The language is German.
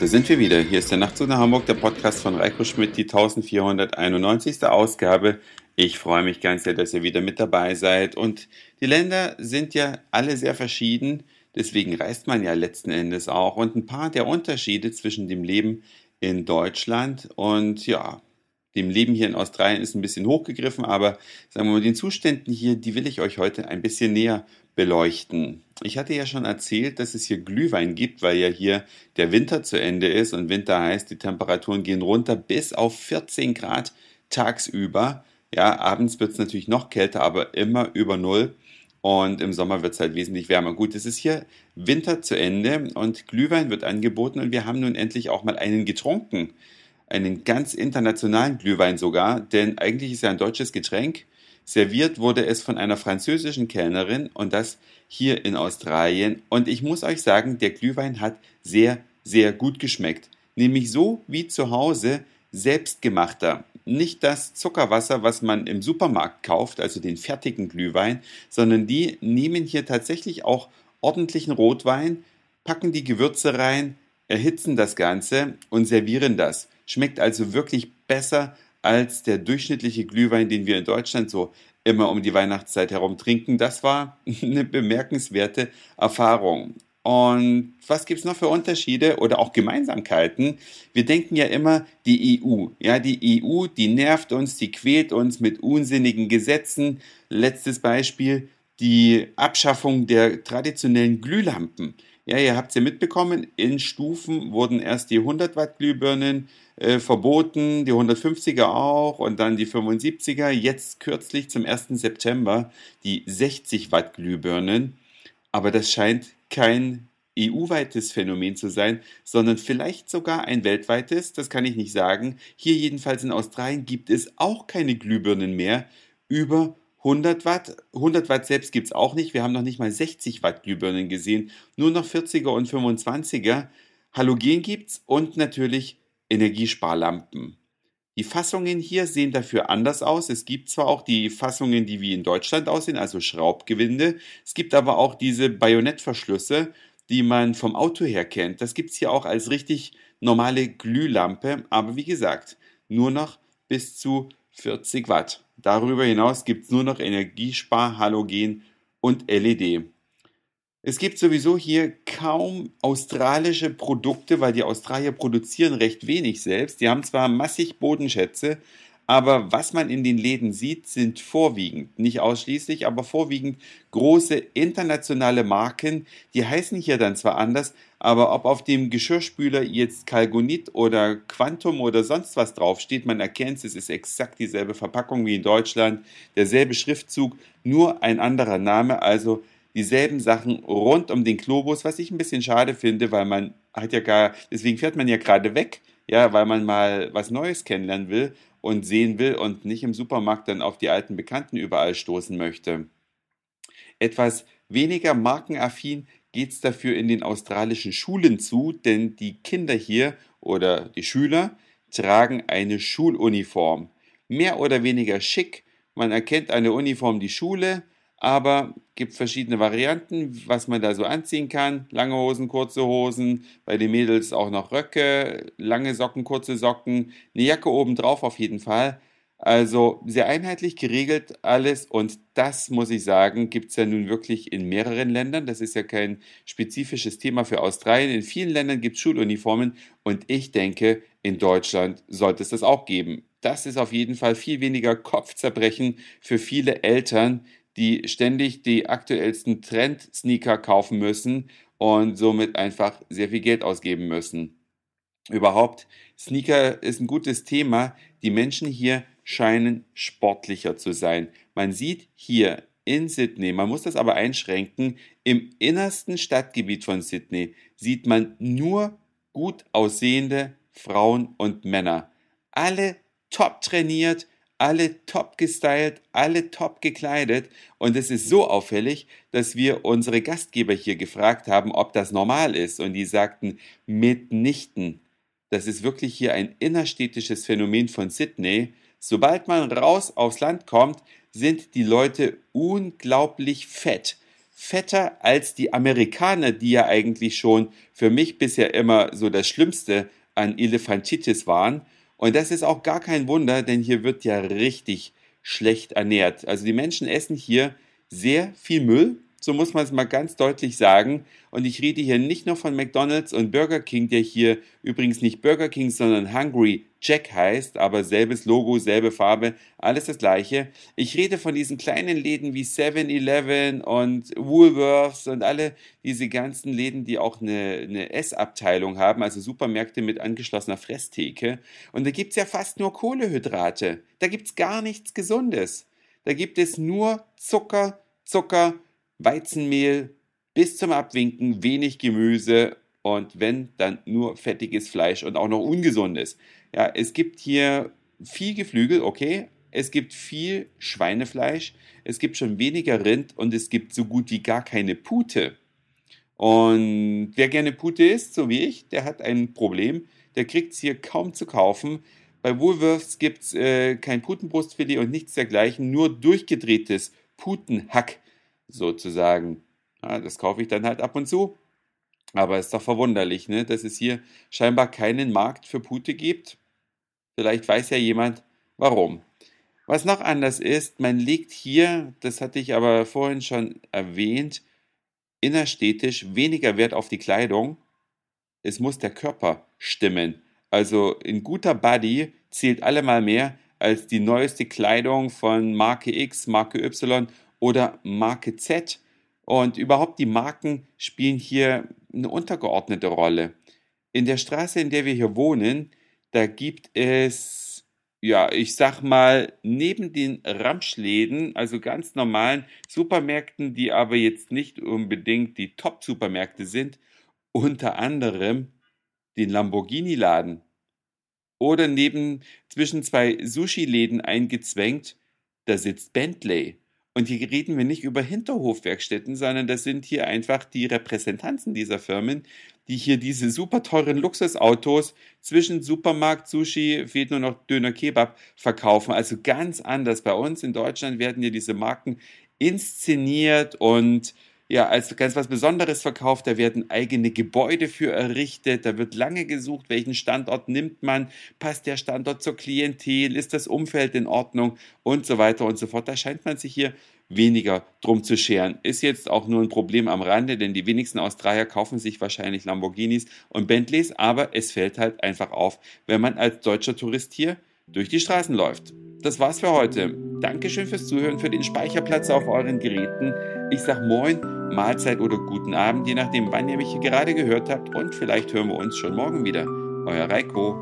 Da sind wir wieder. Hier ist der Nachtzug nach Hamburg, der Podcast von Reiko Schmidt, die 1491. Ausgabe. Ich freue mich ganz sehr, dass ihr wieder mit dabei seid. Und die Länder sind ja alle sehr verschieden. Deswegen reist man ja letzten Endes auch. Und ein paar der Unterschiede zwischen dem Leben in Deutschland und ja, dem Leben hier in Australien ist ein bisschen hochgegriffen, aber sagen wir mal, den Zuständen hier, die will ich euch heute ein bisschen näher beleuchten. Ich hatte ja schon erzählt, dass es hier Glühwein gibt, weil ja hier der Winter zu Ende ist und Winter heißt, die Temperaturen gehen runter bis auf 14 Grad tagsüber. Ja, abends wird es natürlich noch kälter, aber immer über Null. Und im Sommer wird es halt wesentlich wärmer. Gut, es ist hier Winter zu Ende und Glühwein wird angeboten und wir haben nun endlich auch mal einen getrunken. Einen ganz internationalen Glühwein sogar, denn eigentlich ist ja ein deutsches Getränk Serviert wurde es von einer französischen Kellnerin und das hier in Australien. Und ich muss euch sagen, der Glühwein hat sehr, sehr gut geschmeckt. Nämlich so wie zu Hause selbstgemachter. Nicht das Zuckerwasser, was man im Supermarkt kauft, also den fertigen Glühwein, sondern die nehmen hier tatsächlich auch ordentlichen Rotwein, packen die Gewürze rein, erhitzen das Ganze und servieren das. Schmeckt also wirklich besser als der durchschnittliche Glühwein, den wir in Deutschland so immer um die Weihnachtszeit herum trinken. Das war eine bemerkenswerte Erfahrung. Und was gibt es noch für Unterschiede oder auch Gemeinsamkeiten? Wir denken ja immer, die EU, ja, die EU, die nervt uns, die quält uns mit unsinnigen Gesetzen. Letztes Beispiel, die Abschaffung der traditionellen Glühlampen. Ja, ihr habt es ja mitbekommen, in Stufen wurden erst die 100 Watt Glühbirnen äh, verboten, die 150er auch und dann die 75er. Jetzt kürzlich zum 1. September die 60 Watt Glühbirnen. Aber das scheint kein EU-weites Phänomen zu sein, sondern vielleicht sogar ein weltweites, das kann ich nicht sagen. Hier jedenfalls in Australien gibt es auch keine Glühbirnen mehr über 100 Watt. 100 Watt selbst gibt es auch nicht. Wir haben noch nicht mal 60 Watt Glühbirnen gesehen. Nur noch 40er und 25er. Halogen gibt es und natürlich Energiesparlampen. Die Fassungen hier sehen dafür anders aus. Es gibt zwar auch die Fassungen, die wie in Deutschland aussehen, also Schraubgewinde. Es gibt aber auch diese Bajonettverschlüsse, die man vom Auto her kennt. Das gibt es hier auch als richtig normale Glühlampe, aber wie gesagt, nur noch bis zu 40 Watt. Darüber hinaus gibt es nur noch Energiespar, Halogen und LED. Es gibt sowieso hier kaum australische Produkte, weil die Australier produzieren recht wenig selbst. Die haben zwar massig Bodenschätze, aber was man in den Läden sieht, sind vorwiegend, nicht ausschließlich, aber vorwiegend große internationale Marken. Die heißen hier dann zwar anders, aber ob auf dem Geschirrspüler jetzt Kalgonit oder Quantum oder sonst was draufsteht, man erkennt es, ist exakt dieselbe Verpackung wie in Deutschland, derselbe Schriftzug, nur ein anderer Name, also dieselben Sachen rund um den Globus, was ich ein bisschen schade finde, weil man hat ja gar, deswegen fährt man ja gerade weg, ja, weil man mal was Neues kennenlernen will und sehen will und nicht im Supermarkt dann auf die alten Bekannten überall stoßen möchte. Etwas weniger markenaffin geht es dafür in den australischen Schulen zu, denn die Kinder hier oder die Schüler tragen eine Schuluniform. Mehr oder weniger schick, man erkennt an der Uniform die Schule, aber gibt verschiedene Varianten, was man da so anziehen kann. Lange Hosen, kurze Hosen, bei den Mädels auch noch Röcke, lange Socken, kurze Socken, eine Jacke obendrauf auf jeden Fall. Also sehr einheitlich geregelt alles und das muss ich sagen, gibt es ja nun wirklich in mehreren Ländern. Das ist ja kein spezifisches Thema für Australien. In vielen Ländern gibt es Schuluniformen und ich denke, in Deutschland sollte es das auch geben. Das ist auf jeden Fall viel weniger Kopfzerbrechen für viele Eltern, die ständig die aktuellsten Trend-Sneaker kaufen müssen und somit einfach sehr viel Geld ausgeben müssen. Überhaupt, Sneaker ist ein gutes Thema. Die Menschen hier scheinen sportlicher zu sein. Man sieht hier in Sydney, man muss das aber einschränken, im innersten Stadtgebiet von Sydney sieht man nur gut aussehende Frauen und Männer. Alle top trainiert, alle top gestylt, alle top gekleidet und es ist so auffällig, dass wir unsere Gastgeber hier gefragt haben, ob das normal ist und die sagten mitnichten. Das ist wirklich hier ein innerstädtisches Phänomen von Sydney. Sobald man raus aufs Land kommt, sind die Leute unglaublich fett. fetter als die Amerikaner, die ja eigentlich schon für mich bisher immer so das Schlimmste an Elefantitis waren. Und das ist auch gar kein Wunder, denn hier wird ja richtig schlecht ernährt. Also die Menschen essen hier sehr viel Müll so muss man es mal ganz deutlich sagen. Und ich rede hier nicht nur von McDonald's und Burger King, der hier übrigens nicht Burger King, sondern Hungry Jack heißt, aber selbes Logo, selbe Farbe, alles das gleiche. Ich rede von diesen kleinen Läden wie 7-Eleven und Woolworths und alle diese ganzen Läden, die auch eine, eine Essabteilung haben, also Supermärkte mit angeschlossener Fresstheke. Und da gibt's ja fast nur Kohlehydrate. Da gibt's gar nichts Gesundes. Da gibt es nur Zucker, Zucker, Weizenmehl bis zum Abwinken, wenig Gemüse und wenn, dann nur fettiges Fleisch und auch noch ungesundes. Ja, es gibt hier viel Geflügel, okay. Es gibt viel Schweinefleisch, es gibt schon weniger Rind und es gibt so gut wie gar keine Pute. Und wer gerne Pute isst, so wie ich, der hat ein Problem. Der kriegt es hier kaum zu kaufen. Bei Woolworths gibt es äh, kein Putenbrustfilet und nichts dergleichen, nur durchgedrehtes Putenhack sozusagen. Ja, das kaufe ich dann halt ab und zu. Aber ist doch verwunderlich, ne, dass es hier scheinbar keinen Markt für Pute gibt. Vielleicht weiß ja jemand, warum. Was noch anders ist, man legt hier, das hatte ich aber vorhin schon erwähnt, innerstädtisch weniger Wert auf die Kleidung. Es muss der Körper stimmen. Also in guter Body zählt allemal mehr als die neueste Kleidung von Marke X, Marke Y oder Marke Z. Und überhaupt die Marken spielen hier eine untergeordnete Rolle. In der Straße, in der wir hier wohnen, da gibt es, ja, ich sag mal, neben den Ramschläden, also ganz normalen Supermärkten, die aber jetzt nicht unbedingt die Top-Supermärkte sind, unter anderem den Lamborghini-Laden. Oder neben zwischen zwei Sushi-Läden eingezwängt, da sitzt Bentley. Und hier reden wir nicht über Hinterhofwerkstätten, sondern das sind hier einfach die Repräsentanzen dieser Firmen, die hier diese super teuren Luxusautos zwischen Supermarkt, Sushi, fehlt nur noch Döner Kebab verkaufen. Also ganz anders. Bei uns in Deutschland werden hier diese Marken inszeniert und ja, als ganz was Besonderes verkauft. Da werden eigene Gebäude für errichtet. Da wird lange gesucht, welchen Standort nimmt man. Passt der Standort zur Klientel? Ist das Umfeld in Ordnung? Und so weiter und so fort. Da scheint man sich hier weniger drum zu scheren. Ist jetzt auch nur ein Problem am Rande, denn die wenigsten Australier kaufen sich wahrscheinlich Lamborghinis und Bentleys, aber es fällt halt einfach auf, wenn man als deutscher Tourist hier durch die Straßen läuft. Das war's für heute. Dankeschön fürs Zuhören, für den Speicherplatz auf euren Geräten. Ich sag Moin, Mahlzeit oder guten Abend, je nachdem, wann ihr mich hier gerade gehört habt. Und vielleicht hören wir uns schon morgen wieder. Euer Reiko.